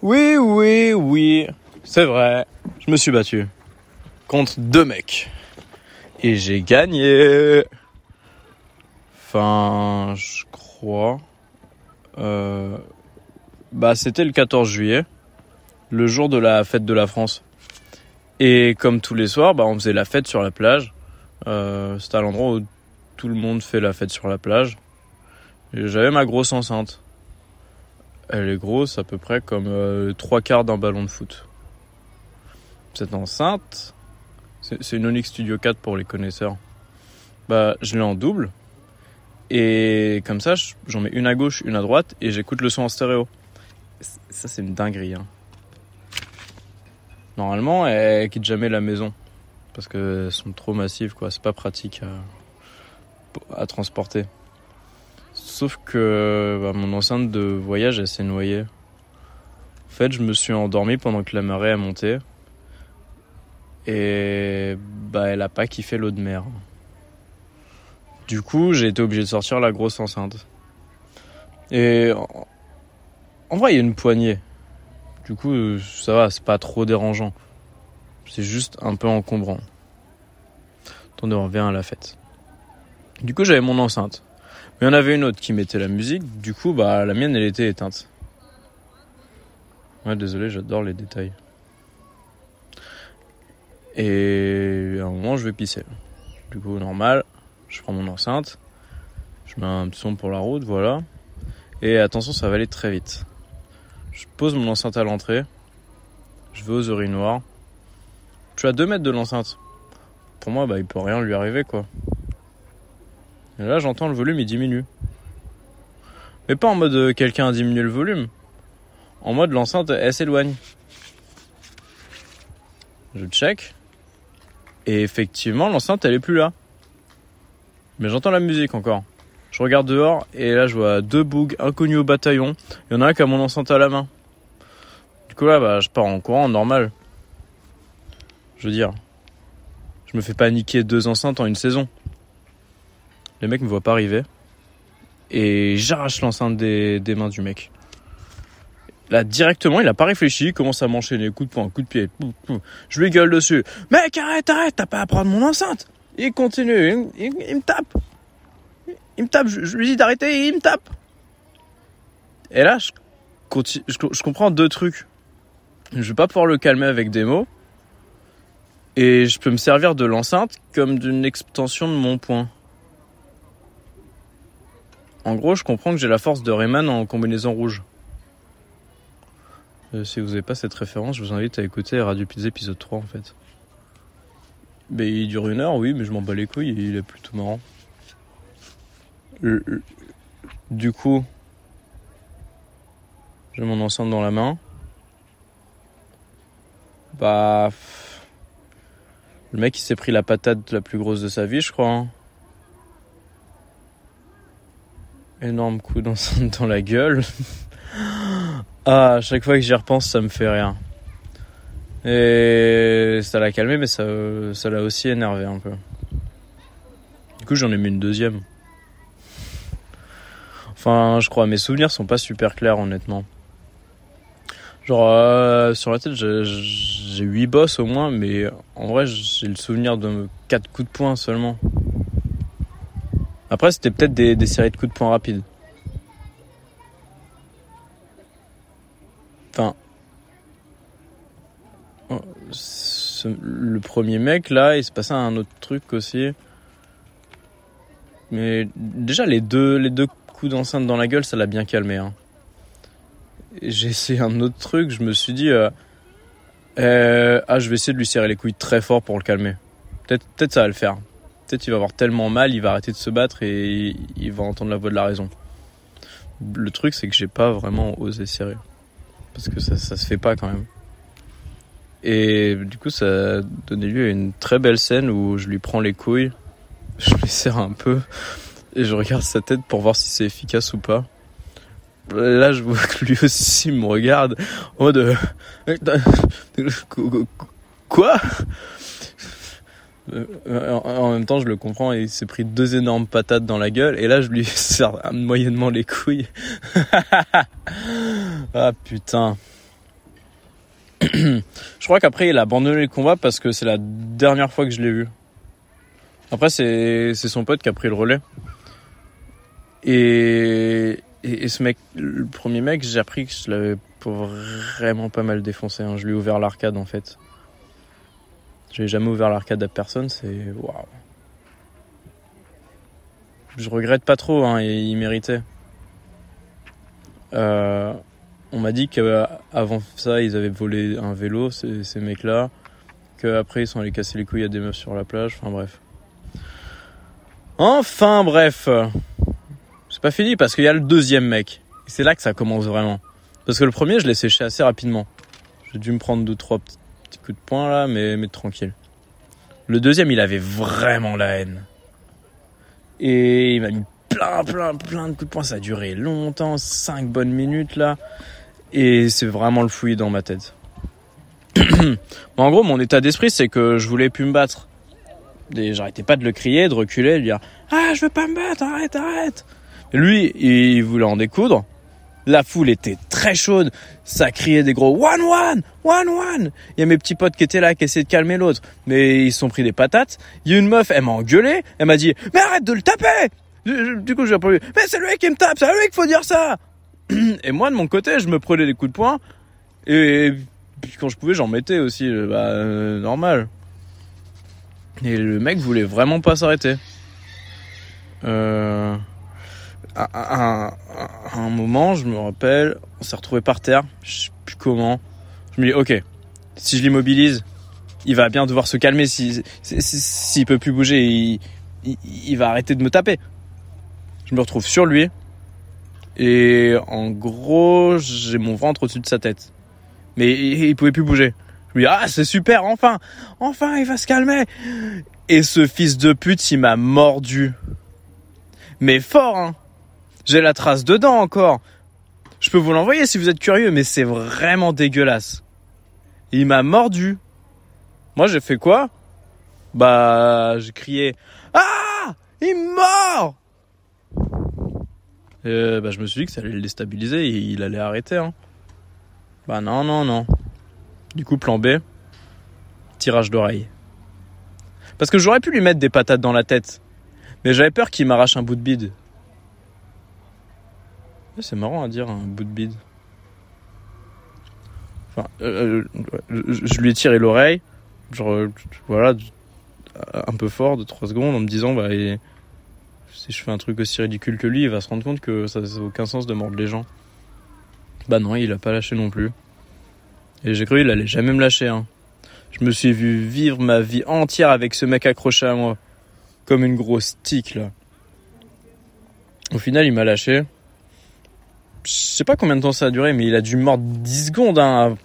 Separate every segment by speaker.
Speaker 1: Oui, oui, oui, c'est vrai. Je me suis battu contre deux mecs. Et j'ai gagné. Enfin, je crois. Euh, bah, c'était le 14 juillet, le jour de la fête de la France. Et comme tous les soirs, bah, on faisait la fête sur la plage. Euh, c'était à l'endroit où tout le monde fait la fête sur la plage. J'avais ma grosse enceinte. Elle est grosse à peu près comme euh, trois quarts d'un ballon de foot. Cette enceinte, c'est une Onyx Studio 4 pour les connaisseurs. Bah, je l'ai en double. Et comme ça, j'en mets une à gauche, une à droite, et j'écoute le son en stéréo. Ça, c'est une dinguerie. Hein. Normalement, elle quitte jamais la maison. Parce qu'elles sont trop massives, quoi. C'est pas pratique à, à transporter. Sauf que bah, mon enceinte de voyage, elle s'est noyée. En fait, je me suis endormi pendant que la marée a monté. Et bah, elle a pas kiffé l'eau de mer. Du coup, j'ai été obligé de sortir la grosse enceinte. Et en vrai, il y a une poignée. Du coup, ça va, c'est pas trop dérangeant. C'est juste un peu encombrant. Attendez, on revient à la fête. Du coup, j'avais mon enceinte. Mais il y en avait une autre qui mettait la musique. Du coup, bah, la mienne, elle était éteinte. Ouais, désolé, j'adore les détails. Et à un moment, je vais pisser. Du coup, normal, je prends mon enceinte, je mets un son pour la route, voilà. Et attention, ça va aller très vite. Je pose mon enceinte à l'entrée, je vais aux urinoirs. Je suis à 2 mètres de l'enceinte. Pour moi, bah, il peut rien lui arriver, quoi. Et là, j'entends le volume, il diminue. Mais pas en mode euh, quelqu'un a diminué le volume. En mode l'enceinte, elle s'éloigne. Je check. Et effectivement, l'enceinte, elle est plus là. Mais j'entends la musique encore. Je regarde dehors et là, je vois deux bougs inconnus au bataillon. Il y en a un qui a mon enceinte à la main. Du coup, là, bah, je pars en courant, normal. Je veux dire, je me fais paniquer deux enceintes en une saison. Les mecs me voient pas arriver. Et j'arrache l'enceinte des, mains du mec. Là, directement, il a pas réfléchi, il commence à m'enchaîner, coup de poing, coup de pied. Je lui gueule dessus. Mec, arrête, arrête, t'as pas à prendre mon enceinte. Il continue, il, me tape. Il me tape, je, lui dis d'arrêter il me tape. Et là, je, continue, je, comprends deux trucs. Je vais pas pouvoir le calmer avec des mots. Et je peux me servir de l'enceinte comme d'une extension de mon poing. En gros, je comprends que j'ai la force de Rayman en combinaison rouge. Euh, si vous n'avez pas cette référence, je vous invite à écouter Radio Pizza épisode 3 en fait. Mais il dure une heure, oui, mais je m'en bats les couilles, il est plutôt marrant. Du coup, j'ai mon enceinte dans la main. Bah. Le mec il s'est pris la patate la plus grosse de sa vie, je crois. Hein. Énorme coup d'enceinte dans la gueule. Ah, à chaque fois que j'y repense, ça me fait rien. Et ça l'a calmé, mais ça, l'a aussi énervé un peu. Du coup, j'en ai mis une deuxième. Enfin, je crois, mes souvenirs sont pas super clairs, honnêtement. Genre, euh, sur la tête, j'ai 8 boss au moins, mais en vrai, j'ai le souvenir de 4 coups de poing seulement. Après, c'était peut-être des, des séries de coups de poing rapides. Enfin, le premier mec là, il se passait un autre truc aussi. Mais déjà les deux, les deux coups d'enceinte dans la gueule, ça l'a bien calmé. Hein. J'ai essayé un autre truc, je me suis dit, euh, euh, ah je vais essayer de lui serrer les couilles très fort pour le calmer. Peut-être, peut-être ça va le faire. Peut-être il va avoir tellement mal, il va arrêter de se battre et il va entendre la voix de la raison. Le truc c'est que j'ai pas vraiment osé serrer parce que ça, ça se fait pas quand même. Et du coup, ça a donné lieu à une très belle scène où je lui prends les couilles, je lui serre un peu et je regarde sa tête pour voir si c'est efficace ou pas. Là, je vois que lui aussi me regarde en mode quoi? euh, en même temps, je le comprends, il s'est pris deux énormes patates dans la gueule, et là, je lui sers moyennement les couilles. ah putain. je crois qu'après il a abandonné le combat parce que c'est la dernière fois que je l'ai vu. Après c'est c'est son pote qui a pris le relais. Et, et, ce mec, le premier mec, j'ai appris que je l'avais vraiment pas mal défoncé. Hein. Je lui ai ouvert l'arcade en fait. J'ai jamais ouvert l'arcade à personne, c'est waouh. Je regrette pas trop, hein, et il méritait. Euh, on m'a dit qu'avant ça, ils avaient volé un vélo, ces, ces mecs-là. Qu'après, ils sont allés casser les couilles à des meufs sur la plage. Enfin bref. Enfin bref. C'est pas fini parce qu'il y a le deuxième mec. C'est là que ça commence vraiment. Parce que le premier, je l'ai séché assez rapidement. J'ai dû me prendre deux, trois petits coups de poing là, mais, mais tranquille. Le deuxième, il avait vraiment la haine. Et il m'a mis plein, plein, plein de coups de poing. Ça a duré longtemps, cinq bonnes minutes là. Et c'est vraiment le fouillis dans ma tête. en gros, mon état d'esprit, c'est que je voulais plus me battre. Et j'arrêtais pas de le crier, de reculer, de dire Ah, je veux pas me battre, arrête, arrête. lui, il voulait en découdre. La foule était très chaude. Ça criait des gros one one, one one. Il y a mes petits potes qui étaient là, qui essayaient de calmer l'autre. Mais ils se sont pris des patates. Il y a une meuf, elle m'a engueulé. Elle m'a dit, mais arrête de le taper! Du coup, j'ai répondu, mais c'est lui qui me tape, c'est lui qu'il faut dire ça! Et moi, de mon côté, je me prenais des coups de poing. Et puis quand je pouvais, j'en mettais aussi. Bah, euh, normal. Et le mec voulait vraiment pas s'arrêter. Euh, un moment, je me rappelle, on s'est retrouvé par terre. Je sais plus comment. Je me dis, ok, si je l'immobilise, il va bien devoir se calmer. S'il si, peut plus bouger, il, il va arrêter de me taper. Je me retrouve sur lui. Et en gros, j'ai mon ventre au-dessus de sa tête. Mais il, pouvait plus bouger. Je lui dis, ah, c'est super, enfin, enfin, il va se calmer. Et ce fils de pute, il m'a mordu. Mais fort, hein. J'ai la trace dedans encore. Je peux vous l'envoyer si vous êtes curieux, mais c'est vraiment dégueulasse. Il m'a mordu. Moi, j'ai fait quoi? Bah, j'ai crié Ah Il mord euh, bah, je me suis dit que ça allait le déstabiliser et il allait arrêter. Hein. Bah non, non, non. Du coup, plan B, tirage d'oreille. Parce que j'aurais pu lui mettre des patates dans la tête. Mais j'avais peur qu'il m'arrache un bout de bide. C'est marrant à dire un bout de bide. Enfin, euh, euh, je lui ai tiré l'oreille, genre, voilà, un peu fort de 3 secondes en me disant, bah, si je fais un truc aussi ridicule que lui, il va se rendre compte que ça n'a aucun sens de mordre les gens. Bah non, il a pas lâché non plus. Et j'ai cru qu'il allait jamais me lâcher. Hein. Je me suis vu vivre ma vie entière avec ce mec accroché à moi. Comme une grosse tique là. Au final, il m'a lâché. Je sais pas combien de temps ça a duré, mais il a dû mordre 10 secondes. Hein.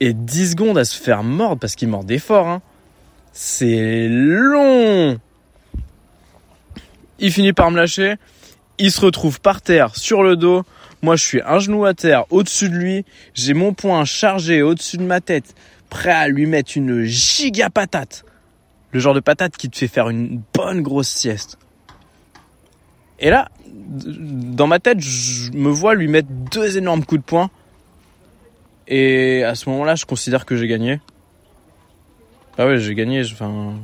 Speaker 1: Et 10 secondes à se faire mordre parce qu'il mordait fort. Hein. C'est long il finit par me lâcher. Il se retrouve par terre, sur le dos. Moi, je suis un genou à terre, au-dessus de lui. J'ai mon poing chargé au-dessus de ma tête, prêt à lui mettre une giga patate. Le genre de patate qui te fait faire une bonne grosse sieste. Et là, dans ma tête, je me vois lui mettre deux énormes coups de poing. Et à ce moment-là, je considère que j'ai gagné. Ah ouais, j'ai gagné. Enfin,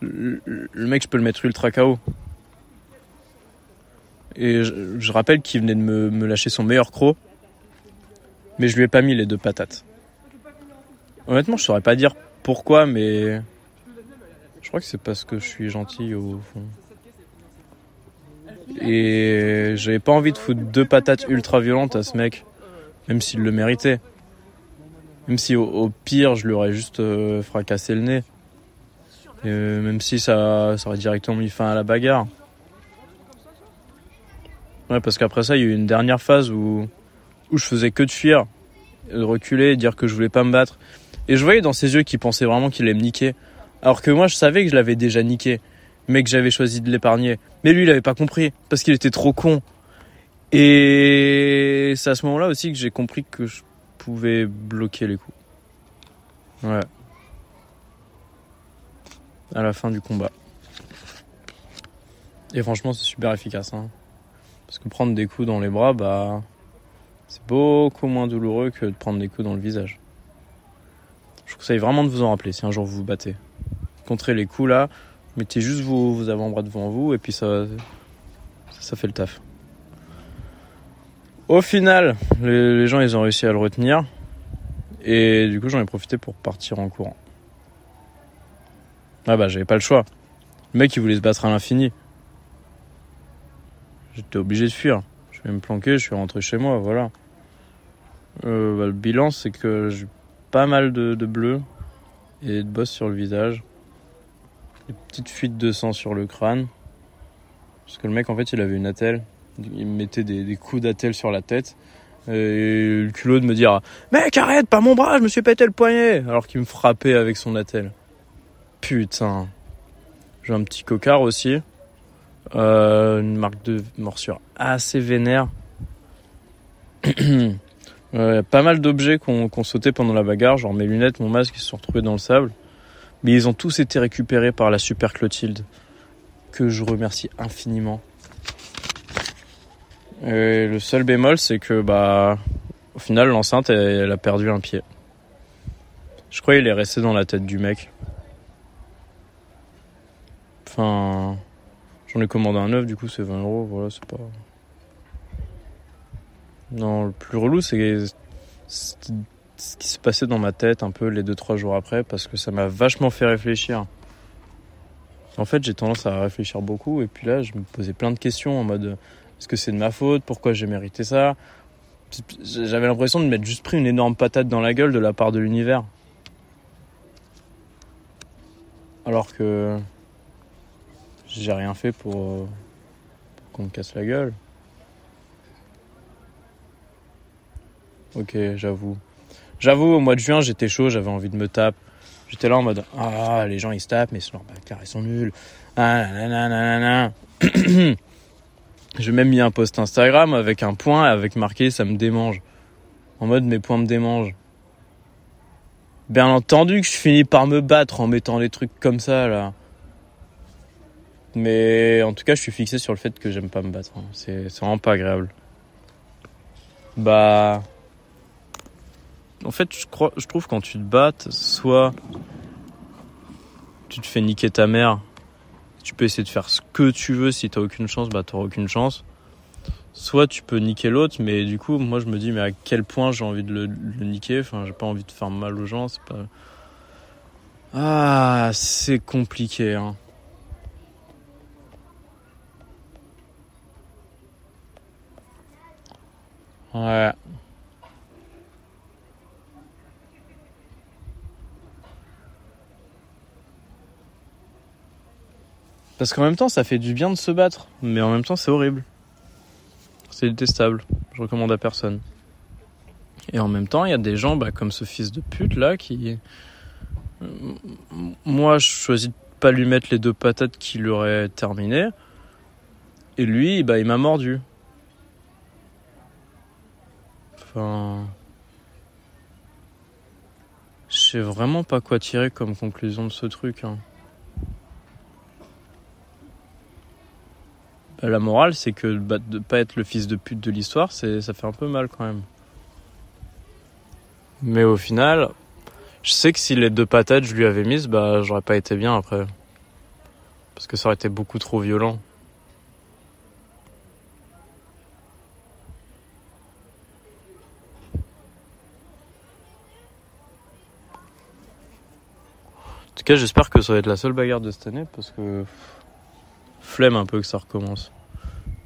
Speaker 1: le, mec, je peux le mettre ultra KO. Et je, rappelle qu'il venait de me, lâcher son meilleur croc. Mais je lui ai pas mis les deux patates. Honnêtement, je saurais pas dire pourquoi, mais je crois que c'est parce que je suis gentil au fond. Et j'avais pas envie de foutre deux patates ultra violentes à ce mec, même s'il le méritait. Même si au, pire, je lui aurais juste euh, fracassé le nez. Euh, même si ça, aurait directement mis fin à la bagarre. Ouais, parce qu'après ça, il y a eu une dernière phase où, où je faisais que de fuir, de reculer, dire que je voulais pas me battre. Et je voyais dans ses yeux qu'il pensait vraiment qu'il allait me niquer. Alors que moi, je savais que je l'avais déjà niqué, mais que j'avais choisi de l'épargner. Mais lui, il avait pas compris, parce qu'il était trop con. Et c'est à ce moment-là aussi que j'ai compris que je pouvais bloquer les coups. Ouais à la fin du combat. Et franchement, c'est super efficace. Hein. Parce que prendre des coups dans les bras, bah, c'est beaucoup moins douloureux que de prendre des coups dans le visage. conseille vraiment de vous en rappeler si un jour vous vous battez. Contrez les coups là, mettez juste vos, avant-bras devant vous et puis ça, ça fait le taf. Au final, les, gens ils ont réussi à le retenir et du coup j'en ai profité pour partir en courant. Ah bah j'avais pas le choix. Le mec il voulait se battre à l'infini. J'étais obligé de fuir. Je vais me planquer, je suis rentré chez moi, voilà. Euh, bah, le bilan c'est que j'ai pas mal de, de bleu et de bosses sur le visage. Des petites fuites de sang sur le crâne. Parce que le mec en fait il avait une attelle. Il me mettait des, coups d'attelle sur la tête. Et le culot de me dire Mec arrête, pas mon bras, je me suis pété le poignet Alors qu'il me frappait avec son attelle. Putain. J'ai un petit cocard aussi. Euh, une marque de morsure assez vénère. Euh, pas mal d'objets qu'on qu sauté pendant la bagarre, genre mes lunettes, mon masque, ils se sont retrouvés dans le sable. Mais ils ont tous été récupérés par la super Clotilde, que je remercie infiniment. Et le seul bémol, c'est que bah, au final, l'enceinte, elle, a perdu un pied. Je crois qu'il est resté dans la tête du mec. Enfin, j'en ai commandé un neuf, du coup, c'est 20 euros. Voilà, c'est pas. Non, le plus relou, c'est ce qui se passait dans ma tête un peu les 2-3 jours après, parce que ça m'a vachement fait réfléchir. En fait, j'ai tendance à réfléchir beaucoup, et puis là, je me posais plein de questions en mode est-ce que c'est de ma faute? Pourquoi j'ai mérité ça? J'avais l'impression de m'être juste pris une énorme patate dans la gueule de la part de l'univers. Alors que j'ai rien fait pour, pour qu'on me casse la gueule. Ok, j'avoue. J'avoue, au mois de juin, j'étais chaud, j'avais envie de me taper. J'étais là en mode Ah, les gens ils se tapent, mais c'est ils sont nuls. Ah, nanana. J'ai même mis un post Instagram avec un point avec marqué ça me démange. En mode mes points me démangent. Bien entendu que je finis par me battre en mettant des trucs comme ça là. Mais en tout cas, je suis fixé sur le fait que j'aime pas me battre. C'est vraiment pas agréable. Bah. En fait, je, crois, je trouve quand tu te battes, soit tu te fais niquer ta mère tu peux essayer de faire ce que tu veux. Si t'as aucune chance, bah t'auras aucune chance. Soit tu peux niquer l'autre, mais du coup, moi je me dis, mais à quel point j'ai envie de le, niquer? Enfin, j'ai pas envie de faire mal aux gens. C'est pas. Ah, c'est compliqué. Hein. Ouais. Parce qu'en même temps, ça fait du bien de se battre, mais en même temps, c'est horrible. C'est détestable. Je recommande à personne. Et en même temps, il y a des gens bah, comme ce fils de pute là qui. Moi, je choisis de pas lui mettre les deux patates qui l'auraient terminé. Et lui, bah, il m'a mordu. Enfin. Je sais vraiment pas quoi tirer comme conclusion de ce truc. Hein. La morale, c'est que bah, de pas être le fils de pute de l'histoire, c'est ça fait un peu mal quand même. Mais au final, je sais que si les deux patates je lui avais mises, bah j'aurais pas été bien après. Parce que ça aurait été beaucoup trop violent. En tout cas, j'espère que ça va être la seule bagarre de cette année parce que flemme un peu que ça recommence.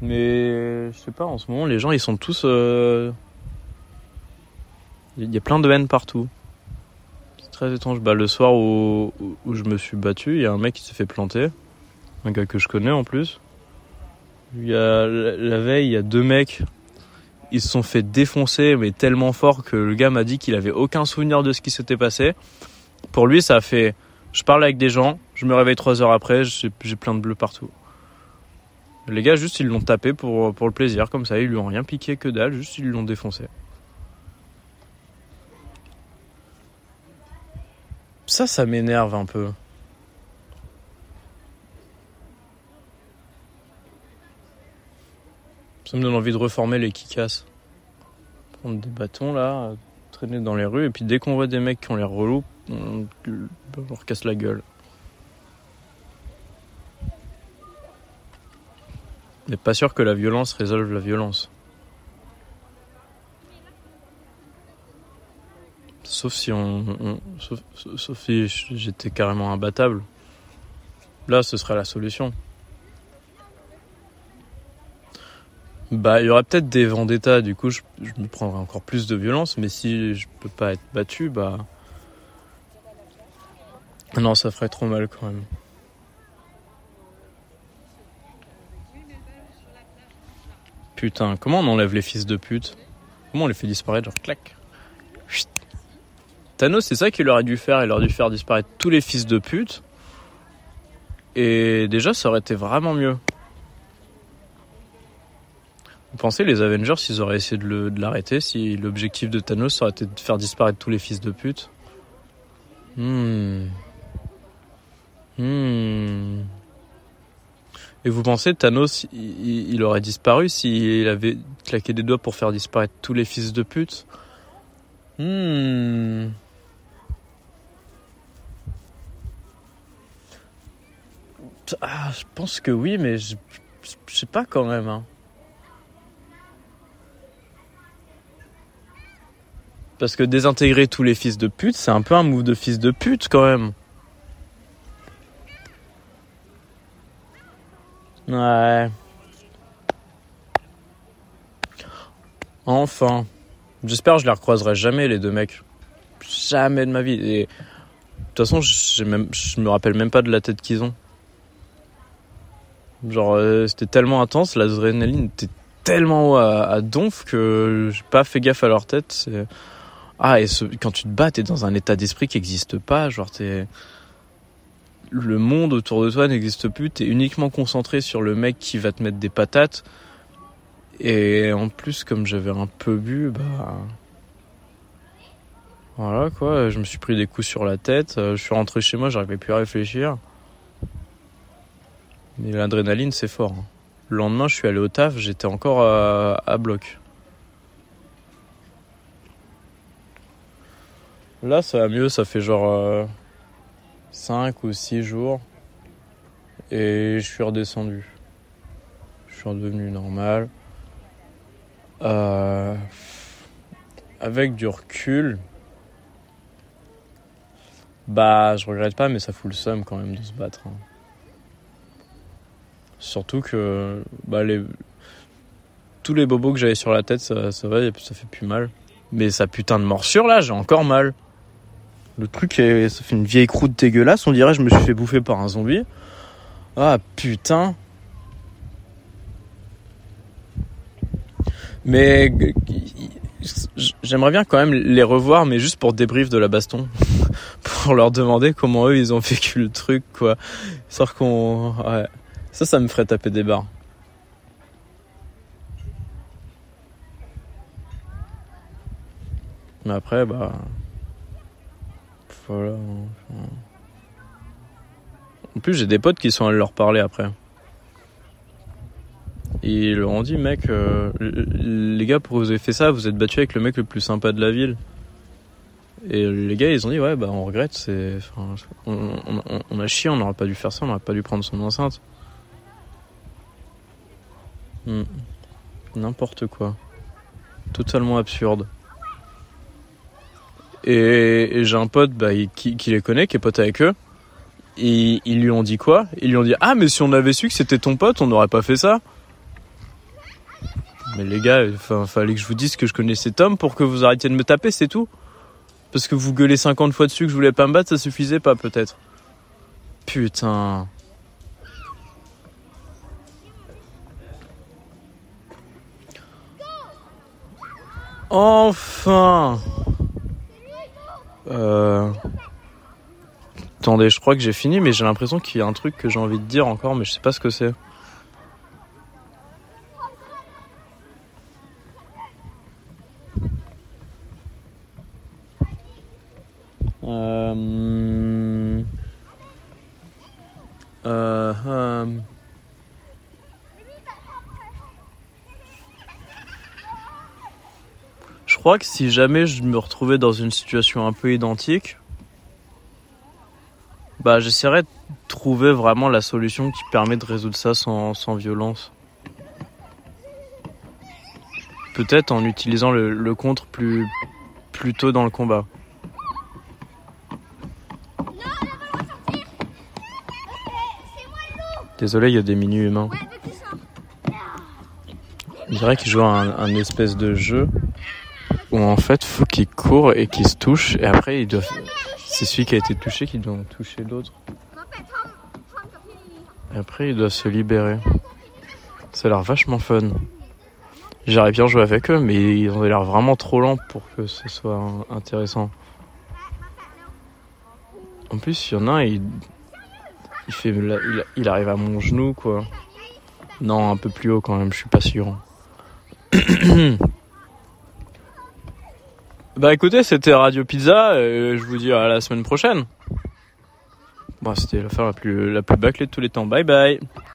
Speaker 1: Mais je sais pas, en ce moment, les gens, ils sont tous. Euh... Il y a plein de haine partout. C'est très étrange. Bah, le soir où, où je me suis battu, il y a un mec qui s'est fait planter. Un gars que je connais en plus. Y a, la veille, il y a deux mecs. Ils se sont fait défoncer, mais tellement fort que le gars m'a dit qu'il avait aucun souvenir de ce qui s'était passé. Pour lui, ça a fait. Je parle avec des gens, je me réveille trois heures après, j'ai plein de bleus partout. Les gars, juste, ils l'ont tapé pour, pour le plaisir, comme ça. Ils lui ont rien piqué que dalle, juste, ils l'ont défoncé. Ça, ça m'énerve un peu. Ça me donne envie de reformer les kicasses. Prendre des bâtons, là, traîner dans les rues, et puis dès qu'on voit des mecs qui ont l'air relous, on leur casse la gueule. Mais pas sûr que la violence résolve la violence. Sauf si on, sauf, sauf si j'étais carrément imbattable. Là, ce serait la solution. Bah, il y aurait peut-être des vendettas, du coup, je, me prendrais encore plus de violence, mais si je peux pas être battu, bah. Non, ça ferait trop mal quand même. Putain, comment on enlève les fils de pute Comment on les fait disparaître Genre clac. Thanos, c'est ça qu'il aurait dû faire. Il aurait dû faire disparaître tous les fils de pute. Et déjà, ça aurait été vraiment mieux. Vous pensez les Avengers, s'ils auraient essayé de l'arrêter, si l'objectif de Thanos aurait été de faire disparaître tous les fils de pute? Hmm. Hmm. Et vous pensez Thanos, il, aurait disparu s'il avait claqué des doigts pour faire disparaître tous les fils de pute Hmm. Ah, je pense que oui, mais je, sais pas quand même. Hein. Parce que désintégrer tous les fils de pute, c'est un peu un move de fils de pute quand même. Ouais. Enfin. J'espère que je les recroiserai jamais les deux mecs. Jamais de ma vie. Et de toute façon, je me rappelle même pas de la tête qu'ils ont. Genre, euh, c'était tellement intense, l'adrénaline était tellement à, à donf que j'ai pas fait gaffe à leur tête. Ah, et quand tu te bats, t'es dans un état d'esprit qui n'existe pas. Genre, t'es. Le monde autour de toi n'existe plus. T'es uniquement concentré sur le mec qui va te mettre des patates. Et en plus, comme j'avais un peu bu, bah. Voilà quoi, je me suis pris des coups sur la tête. Euh, je suis rentré chez moi, j'arrivais plus à réfléchir. Mais l'adrénaline, c'est fort. Hein. Le lendemain, je suis allé au taf, j'étais encore à bloc. Là, ça va mieux, ça fait genre 5 euh, ou 6 jours. Et je suis redescendu. Je suis redevenu normal. Euh, avec du recul, bah, je regrette pas, mais ça fout le seum quand même de se battre. Hein. Surtout que bah, tous les bobos que j'avais sur la tête, ça, ça va, ça fait plus mal. Mais sa putain de morsure là, j'ai encore mal. Le truc, ça fait une vieille croûte dégueulasse. On dirait je me suis fait bouffer par un zombie. Ah putain. Mais j'aimerais bien quand même les revoir, mais juste pour débrief de la baston. pour leur demander comment eux ils ont vécu le truc, quoi. Sauf qu'on. Ouais. Ça, ça me ferait taper des barres. Mais après, bah. En plus, j'ai des potes qui sont allés leur parler après. Ils leur ont dit, mec, euh, les gars, pourquoi vous avez fait ça? Vous êtes battu avec le mec le plus sympa de la ville. Et les gars, ils ont dit, ouais, bah on regrette, c'est, on, a chié, on n'aurait pas dû faire ça, on n'aurait pas dû prendre son enceinte. Hmm. N'importe quoi. Totalement absurde. Et, j'ai un pote bah, qui, les connaît, qui est pote avec eux. Et ils lui ont dit quoi? Ils lui ont dit Ah, mais si on avait su que c'était ton pote, on n'aurait pas fait ça. Mais les gars, il fallait que je vous dise que je connaissais Tom pour que vous arrêtiez de me taper, c'est tout. Parce que vous gueulez 50 fois dessus que je voulais pas me battre, ça suffisait pas peut-être. Putain. Enfin euh... Attendez, je crois que j'ai fini, mais j'ai l'impression qu'il y a un truc que j'ai envie de dire encore, mais je sais pas ce que c'est. Euh... euh Je crois que si jamais je me retrouvais dans une situation un peu identique, Bah, j'essaierai de trouver vraiment la solution qui permet de résoudre ça sans, sans violence. Peut-être en utilisant le, contre plus, tôt dans le combat. Désolé, il y a des mini humains. Je dirais qu'il joue un, un espèce de jeu où en fait faut qu'il court et qu'il se touche et après il doit c'est celui qui a été touché qui doit toucher l'autre. Et après il doit se libérer. Ça a l'air vachement fun. J'aurais bien joué avec eux mais ils ont l'air vraiment trop lents pour que ce soit intéressant. En plus, il y en a un, il, il fait il arrive à mon genou quoi. Non, un peu plus haut quand même, je suis pas sûr. Bah écoutez, c'était Radio Pizza, et je vous dis à la semaine prochaine. Bon, c'était l'affaire la plus, la plus bâclée de tous les temps. Bye bye